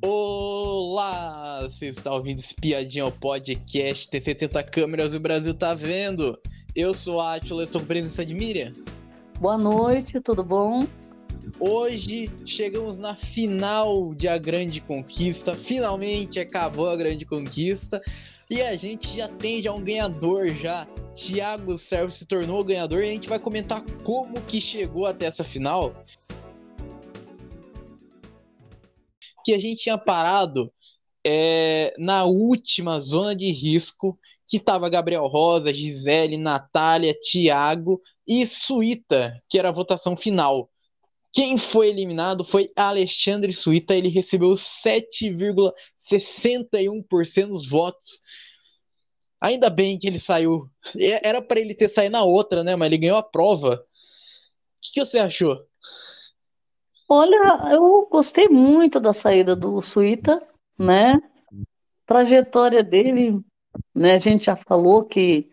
Olá! Você está ouvindo Espiadinha ao podcast Tem 70 câmeras e o Brasil tá vendo. Eu sou a Atila, estou com presença de Miriam. Boa noite, tudo bom? Hoje chegamos na final de A Grande Conquista. Finalmente acabou a Grande Conquista. E a gente já tem já um ganhador já. Thiago Servo se tornou o ganhador e a gente vai comentar como que chegou até essa final. Que a gente tinha parado é, na última zona de risco, que tava Gabriel Rosa, Gisele, Natália, Thiago e Suíta, que era a votação final. Quem foi eliminado foi Alexandre Suíta, ele recebeu 7,61% dos votos. Ainda bem que ele saiu. Era para ele ter saído na outra, né? Mas ele ganhou a prova. O que, que você achou? Olha, eu gostei muito da saída do Suíta, né? Trajetória dele, né? A gente já falou que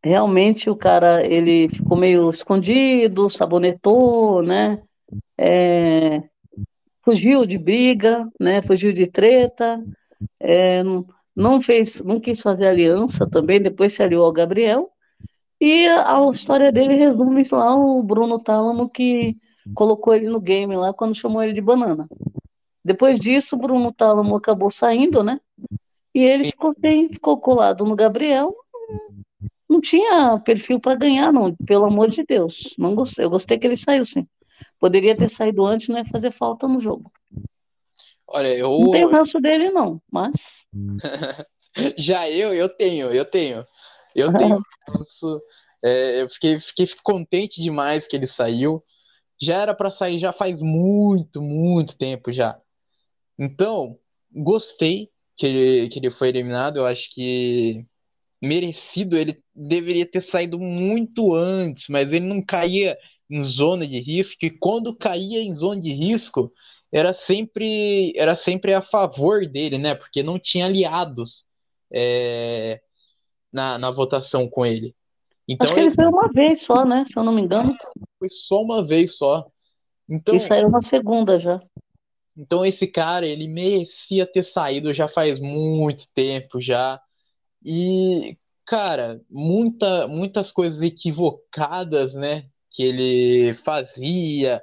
realmente o cara ele ficou meio escondido, sabonetou, né? É, fugiu de briga, né? Fugiu de treta, é, não fez, não quis fazer aliança também. Depois se aliou ao Gabriel. E a, a história dele resume lá o Bruno Tálamo que colocou ele no game lá quando chamou ele de banana. Depois disso, o Bruno Tálamo acabou saindo, né? E ele ficou sem, ficou colado no Gabriel. Não tinha perfil para ganhar, não, pelo amor de Deus. Não gostei. Eu gostei que ele saiu, sim. Poderia ter saído antes, não ia fazer falta no jogo. Olha, eu. Não tenho ranço dele, não, mas. Já eu, eu tenho, eu tenho. Eu tenho ranço. É, eu fiquei, fiquei contente demais que ele saiu. Já era para sair já faz muito, muito tempo já. Então, gostei que ele, que ele foi eliminado. Eu acho que merecido. Ele deveria ter saído muito antes, mas ele não caía em zona de risco. E quando caía em zona de risco, era sempre, era sempre a favor dele, né? Porque não tinha aliados é, na, na votação com ele. Então, Acho que ele, ele foi uma vez só, né? Se eu não me engano. Foi só uma vez só. Então, e saiu uma segunda já. Então esse cara, ele merecia ter saído já faz muito tempo já. E, cara, muita, muitas coisas equivocadas, né? Que ele fazia,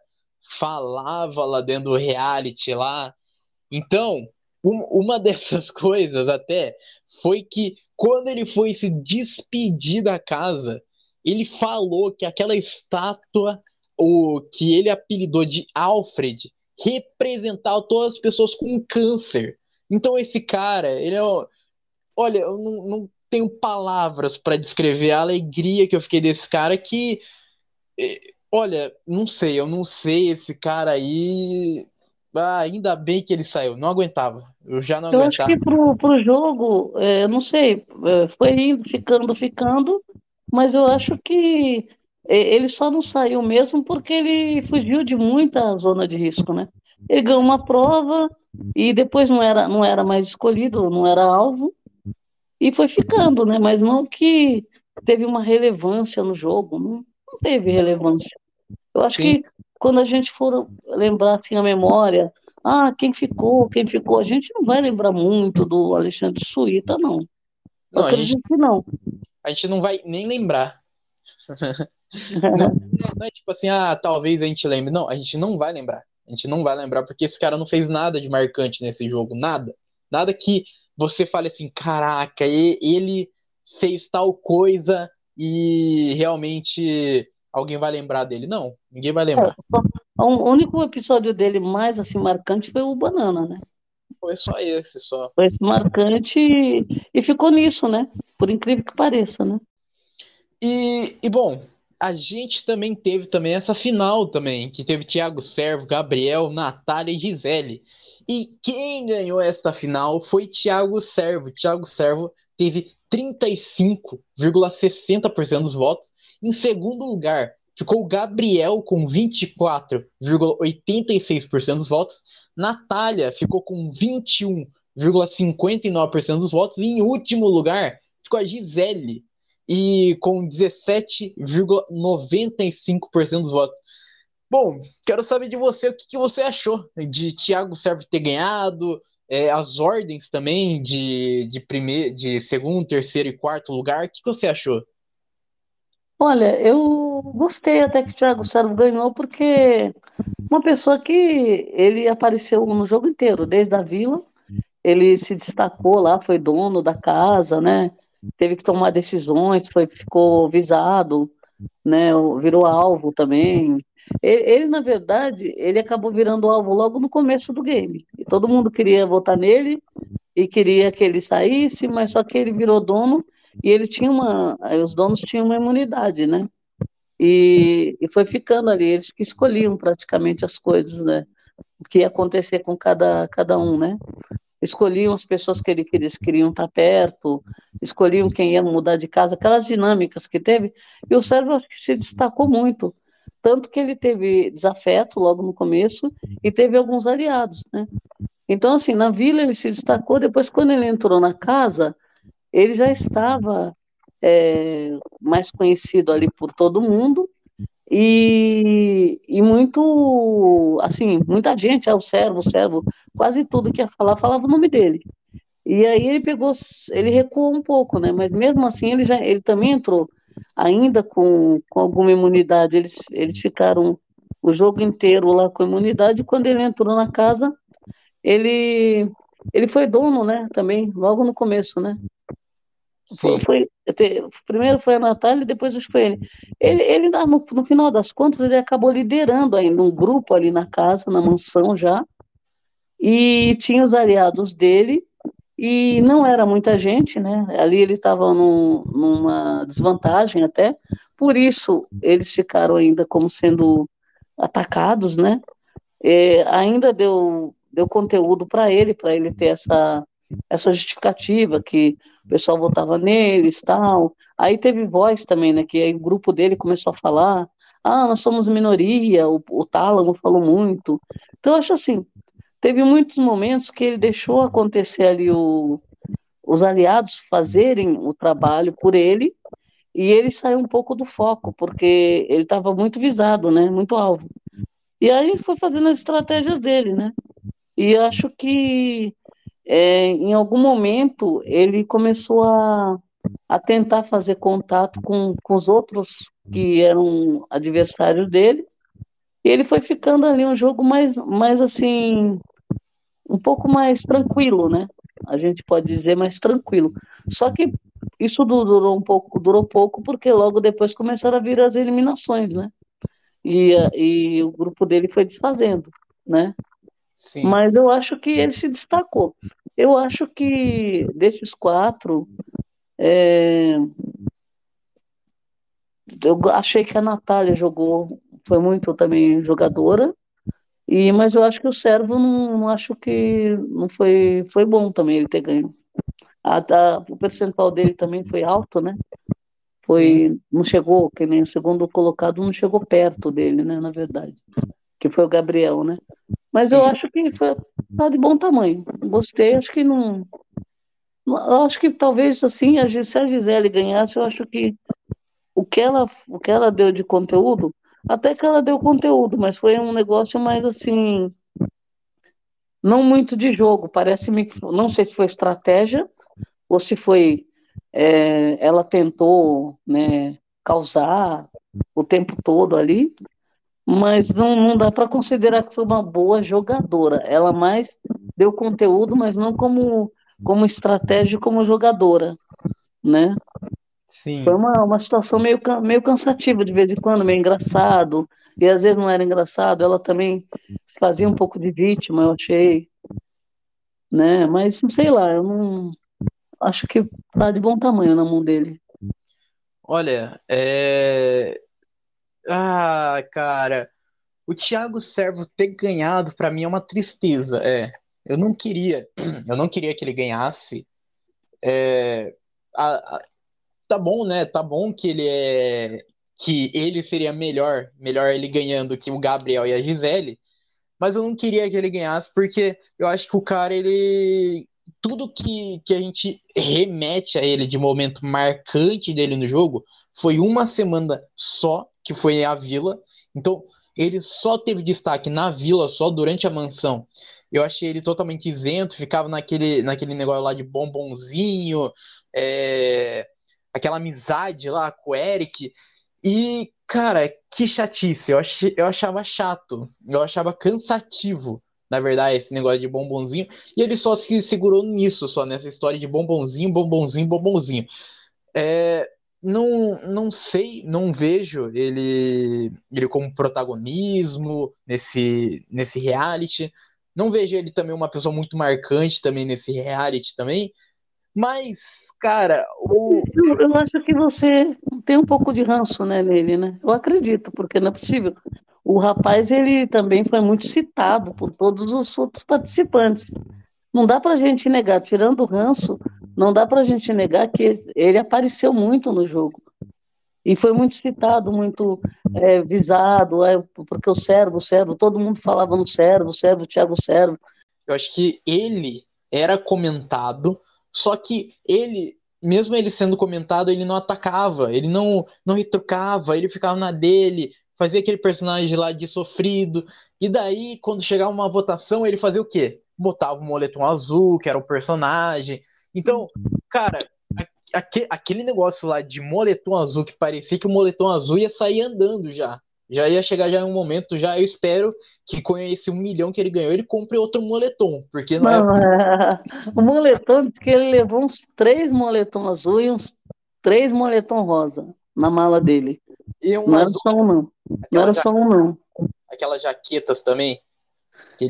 falava lá dentro do reality lá. Então, um, uma dessas coisas até foi que quando ele foi se despedir da casa, ele falou que aquela estátua, o que ele apelidou de Alfred, representava todas as pessoas com câncer. Então esse cara, ele é, olha, eu não, não tenho palavras para descrever a alegria que eu fiquei desse cara que Olha, não sei, eu não sei esse cara aí. Ah, ainda bem que ele saiu, não aguentava. Eu já não eu aguentava. acho que pro, pro jogo, é, eu não sei, é, foi indo, ficando, ficando, mas eu acho que é, ele só não saiu mesmo porque ele fugiu de muita zona de risco, né? Ele ganhou uma prova e depois não era, não era mais escolhido, não era alvo, e foi ficando, né? Mas não que teve uma relevância no jogo, não, não teve relevância. Eu acho Sim. que quando a gente for lembrar assim a memória, ah, quem ficou, quem ficou, a gente não vai lembrar muito do Alexandre Suíta, não. não acredito gente, que não. A gente não vai nem lembrar. não, não é tipo assim, ah, talvez a gente lembre. Não, a gente não vai lembrar. A gente não vai lembrar porque esse cara não fez nada de marcante nesse jogo, nada. Nada que você fale assim, caraca, ele fez tal coisa e realmente alguém vai lembrar dele. Não, ninguém vai lembrar. É, só, o único episódio dele mais assim marcante foi o Banana, né? Foi só esse, só. Foi esse marcante e, e ficou nisso, né? Por incrível que pareça, né? E, e bom, a gente também teve também essa final também, que teve Thiago Servo, Gabriel, Natália e Gisele. E quem ganhou esta final foi Thiago Servo. Thiago Servo teve 35,60% dos votos. Em segundo lugar, ficou o Gabriel com 24,86% dos votos. Natália ficou com 21,59% dos votos. E em último lugar, ficou a Gisele e com 17,95% dos votos. Bom, quero saber de você o que, que você achou de Thiago Servo ter ganhado, é, as ordens também de, de, primeiro, de segundo, terceiro e quarto lugar. O que, que você achou? Olha, eu gostei até que o Thiago Servo ganhou, porque uma pessoa que ele apareceu no jogo inteiro, desde a Vila, ele se destacou lá, foi dono da casa, né? Teve que tomar decisões, foi, ficou visado, né? Virou alvo também. Ele, ele, na verdade, ele acabou virando alvo logo no começo do game. E todo mundo queria votar nele e queria que ele saísse, mas só que ele virou dono e ele tinha uma. Os donos tinham uma imunidade, né? E, e foi ficando ali, eles que escolhiam praticamente as coisas, né? O que ia acontecer com cada, cada um, né? Escolhiam as pessoas que, ele, que eles queriam estar perto, escolhiam quem ia mudar de casa, aquelas dinâmicas que teve, e o Sérgio acho que se destacou muito, tanto que ele teve desafeto logo no começo e teve alguns aliados, né? Então, assim, na vila ele se destacou, depois quando ele entrou na casa, ele já estava é, mais conhecido ali por todo mundo e, e muito, assim, muita gente, ah, o servo, o servo, quase tudo que ia falar, falava o nome dele. E aí ele pegou, ele recuou um pouco, né? Mas mesmo assim ele já, ele também entrou ainda com, com alguma imunidade. Eles, eles ficaram o jogo inteiro lá com imunidade. E quando ele entrou na casa, ele ele foi dono, né? Também logo no começo, né? Foi, foi, primeiro foi a Natália, depois acho que foi ele. Ele, ele no, no final das contas, ele acabou liderando ainda um grupo ali na casa, na mansão já, e tinha os aliados dele, e não era muita gente, né? Ali ele estava num, numa desvantagem até, por isso eles ficaram ainda como sendo atacados, né? E ainda deu, deu conteúdo para ele, para ele ter essa, essa justificativa que o pessoal votava neles tal. Aí teve voz também, né? Que aí o grupo dele começou a falar: ah, nós somos minoria, o, o Tálamo falou muito. Então, acho assim, teve muitos momentos que ele deixou acontecer ali o, os aliados fazerem o trabalho por ele e ele saiu um pouco do foco, porque ele estava muito visado, né? Muito alvo. E aí foi fazendo as estratégias dele, né? E acho que é, em algum momento ele começou a, a tentar fazer contato com, com os outros que eram adversários dele, e ele foi ficando ali um jogo mais, mais assim, um pouco mais tranquilo, né? A gente pode dizer mais tranquilo. Só que isso durou um pouco, durou pouco, porque logo depois começaram a vir as eliminações, né? E, e o grupo dele foi desfazendo, né? Sim. Mas eu acho que ele se destacou. Eu acho que desses quatro, é... eu achei que a Natália jogou, foi muito também jogadora, e, mas eu acho que o Servo não, não acho que não foi, foi bom também ele ter ganho. A, a, o percentual dele também foi alto, né? Foi, Sim. não chegou, que nem o segundo colocado não chegou perto dele, né? Na verdade, que foi o Gabriel, né? Mas Sim. eu acho que foi tá de bom tamanho. Gostei, acho que não. Eu acho que talvez assim, se a Gisele ganhasse, eu acho que o que ela, o que ela deu de conteúdo, até que ela deu conteúdo, mas foi um negócio mais assim, não muito de jogo. Parece-me que, não sei se foi estratégia ou se foi é, ela tentou, né, causar o tempo todo ali, mas não, não dá para considerar que foi uma boa jogadora. Ela mais deu conteúdo, mas não como, como estratégia, como jogadora, né? Sim. Foi uma, uma situação meio, meio cansativa de vez em quando, meio engraçado, e às vezes não era engraçado, ela também se fazia um pouco de vítima, eu achei, né? Mas, sei lá, eu não... Acho que tá de bom tamanho na mão dele. Olha, é... Ah, cara, o Thiago Servo ter ganhado para mim é uma tristeza. É, eu não queria, eu não queria que ele ganhasse. É, a, a, tá bom, né? Tá bom que ele é que ele seria melhor, melhor ele ganhando que o Gabriel e a Gisele, mas eu não queria que ele ganhasse porque eu acho que o cara ele tudo que, que a gente remete a ele de momento marcante dele no jogo foi uma semana só que foi a Vila. Então, ele só teve destaque na vila, só durante a mansão. Eu achei ele totalmente isento, ficava naquele, naquele negócio lá de bombonzinho, é, aquela amizade lá com o Eric. E, cara, que chatice. Eu, achei, eu achava chato, eu achava cansativo, na verdade, esse negócio de bombonzinho. E ele só se segurou nisso, só nessa história de bombonzinho, bombonzinho, bombonzinho. É, não, não sei, não vejo ele, ele como protagonismo nesse, nesse reality. Não vejo ele também uma pessoa muito marcante também nesse reality também. Mas, cara, o... eu, eu acho que você tem um pouco de ranço né, nele, né? Eu acredito, porque não é possível. O rapaz, ele também foi muito citado por todos os outros participantes. Não dá pra gente negar, tirando o ranço, não dá pra gente negar que ele apareceu muito no jogo. E foi muito citado, muito é, visado, é, porque o servo, o servo, todo mundo falava no servo, o servo, o Thiago Servo. Eu acho que ele era comentado, só que ele, mesmo ele sendo comentado, ele não atacava, ele não, não retrucava, ele ficava na dele, fazia aquele personagem lá de sofrido, e daí, quando chegava uma votação, ele fazia o quê? Botava o moletom azul, que era o personagem. Então, cara, aquele negócio lá de moletom azul que parecia que o moletom azul ia sair andando já. Já ia chegar já em um momento, já eu espero que com esse um milhão que ele ganhou, ele compre outro moletom, porque não, é... O moletom, que ele levou uns três moletom azul e uns três moletom rosa na mala dele. E um não era só um, não. Não era só um, não. Aquelas jaquetas também.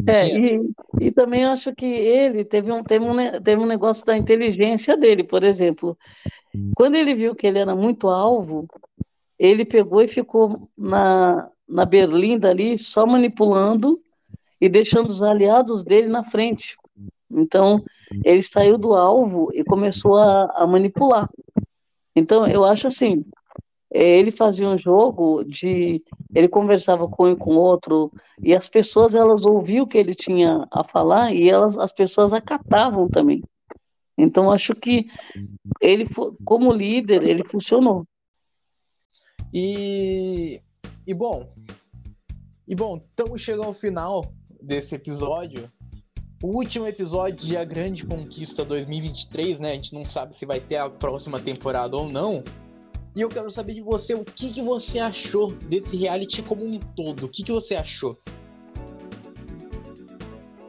É, e, e também acho que ele teve um, teve, um, teve um negócio da inteligência dele, por exemplo. Quando ele viu que ele era muito alvo, ele pegou e ficou na, na berlinda ali, só manipulando e deixando os aliados dele na frente. Então, ele saiu do alvo e começou a, a manipular. Então, eu acho assim, ele fazia um jogo de ele conversava com um e com outro e as pessoas elas ouviam o que ele tinha a falar e elas as pessoas acatavam também. Então acho que ele como líder ele funcionou. E e bom e bom estamos chegando ao final desse episódio. O último episódio de A Grande Conquista 2023, né? A gente não sabe se vai ter a próxima temporada ou não, e eu quero saber de você o que, que você achou desse reality como um todo. O que, que você achou?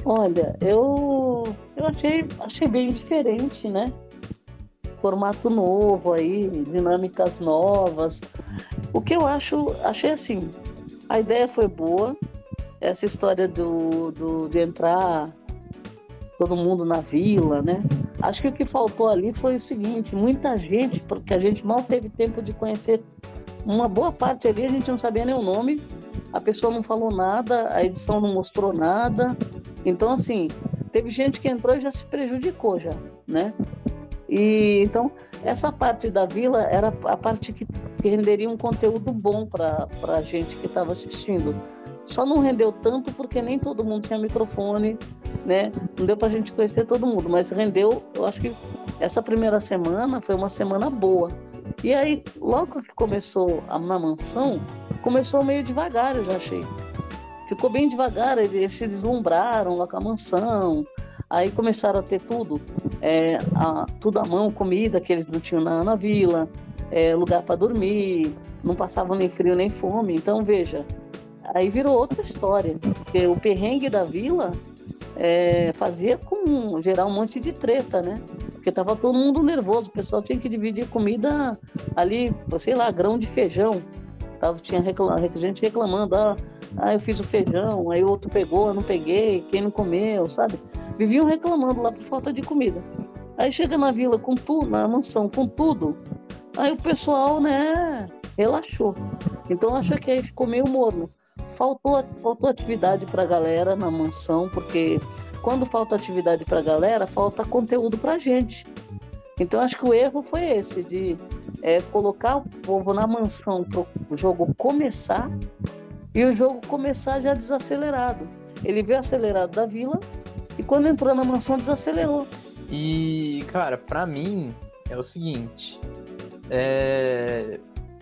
Olha, eu, eu achei, achei bem diferente, né? Formato novo aí, dinâmicas novas. O que eu acho, achei assim, a ideia foi boa. Essa história do, do, de entrar todo mundo na vila, né? Acho que o que faltou ali foi o seguinte: muita gente, porque a gente mal teve tempo de conhecer uma boa parte ali, a gente não sabia nem o nome, a pessoa não falou nada, a edição não mostrou nada. Então, assim, teve gente que entrou e já se prejudicou já, né? E então essa parte da vila era a parte que, que renderia um conteúdo bom para a gente que estava assistindo. Só não rendeu tanto porque nem todo mundo tinha microfone, né? Não deu para a gente conhecer todo mundo, mas rendeu. Eu acho que essa primeira semana foi uma semana boa. E aí, logo que começou a, na mansão, começou meio devagar, eu já achei. Ficou bem devagar, eles se deslumbraram lá com a mansão. Aí começaram a ter tudo, é, a, tudo à mão, comida que eles não tinham na, na vila, é, lugar para dormir, não passavam nem frio nem fome. Então, veja, aí virou outra história. Porque o perrengue da vila é, fazia com gerar um monte de treta, né? Porque tava todo mundo nervoso, o pessoal tinha que dividir comida ali, sei lá, grão de feijão. Tava, tinha gente reclamando, ah, ah, eu fiz o feijão, aí o outro pegou, eu não peguei, quem não comeu, sabe? Viviam reclamando lá por falta de comida. Aí chega na vila com tudo, na mansão com tudo, aí o pessoal, né, relaxou. Então acho que aí ficou meio morno faltou, faltou atividade para a galera na mansão, porque quando falta atividade para a galera, falta conteúdo para a gente. Então acho que o erro foi esse, de é, colocar o povo na mansão para o jogo começar e o jogo começar já desacelerado. Ele veio acelerado da vila e quando entrou na mansão desacelerou. E, cara, para mim é o seguinte. É...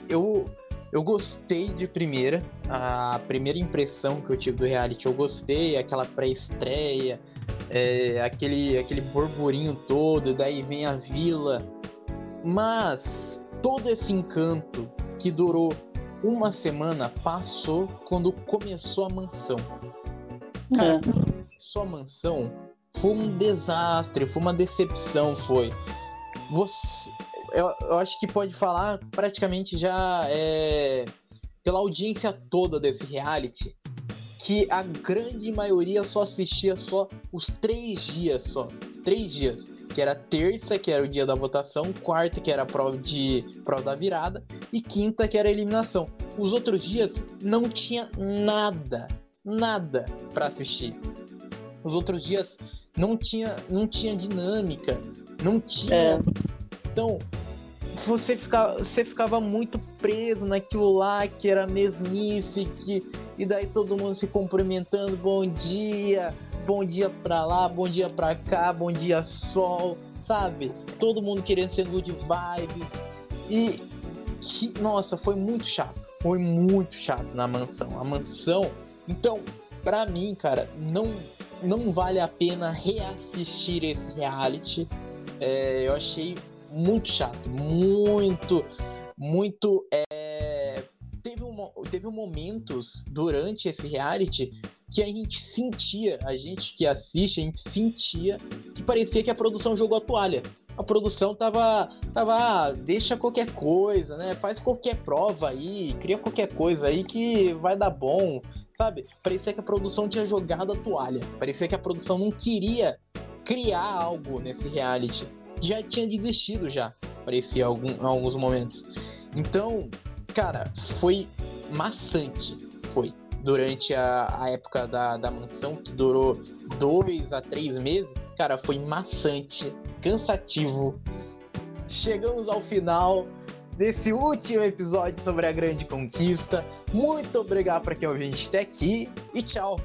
Eu eu gostei de primeira. A primeira impressão que eu tive do reality, eu gostei. Aquela pré-estreia, é, aquele, aquele burburinho todo, daí vem a vila. Mas todo esse encanto que durou uma semana passou quando começou a mansão. Cara, é. quando começou a mansão, foi um desastre, foi uma decepção, foi. Você, eu, eu acho que pode falar praticamente já é, pela audiência toda desse reality que a grande maioria só assistia só os três dias só. Três dias. Que era terça, que era o dia da votação, quarta, que era a prova de prova da virada, e quinta, que era a eliminação. Os outros dias não tinha nada, nada para assistir. Os outros dias não tinha, não tinha dinâmica, não tinha. É. Então, você ficava, você ficava muito preso naquilo lá que era mesmice, que, e daí todo mundo se cumprimentando, bom dia, bom dia pra lá, bom dia pra cá, bom dia sol, sabe? Todo mundo querendo ser good vibes. E que, nossa, foi muito chato. Foi muito chato na mansão. A mansão. Então, pra mim, cara, não, não vale a pena reassistir esse reality. É, eu achei muito chato, muito, muito. É... Teve, um, teve momentos durante esse reality que a gente sentia, a gente que assiste, a gente sentia que parecia que a produção jogou a toalha. A produção tava, tava, ah, deixa qualquer coisa, né? Faz qualquer prova aí, cria qualquer coisa aí que vai dar bom, sabe? Parecia que a produção tinha jogado a toalha. Parecia que a produção não queria criar algo nesse reality já tinha desistido já, parecia algum, em alguns momentos. Então, cara, foi maçante, foi. Durante a, a época da, da mansão, que durou dois a três meses, cara, foi maçante, cansativo. Chegamos ao final desse último episódio sobre a grande conquista. Muito obrigado para quem ouviu a gente até aqui e tchau!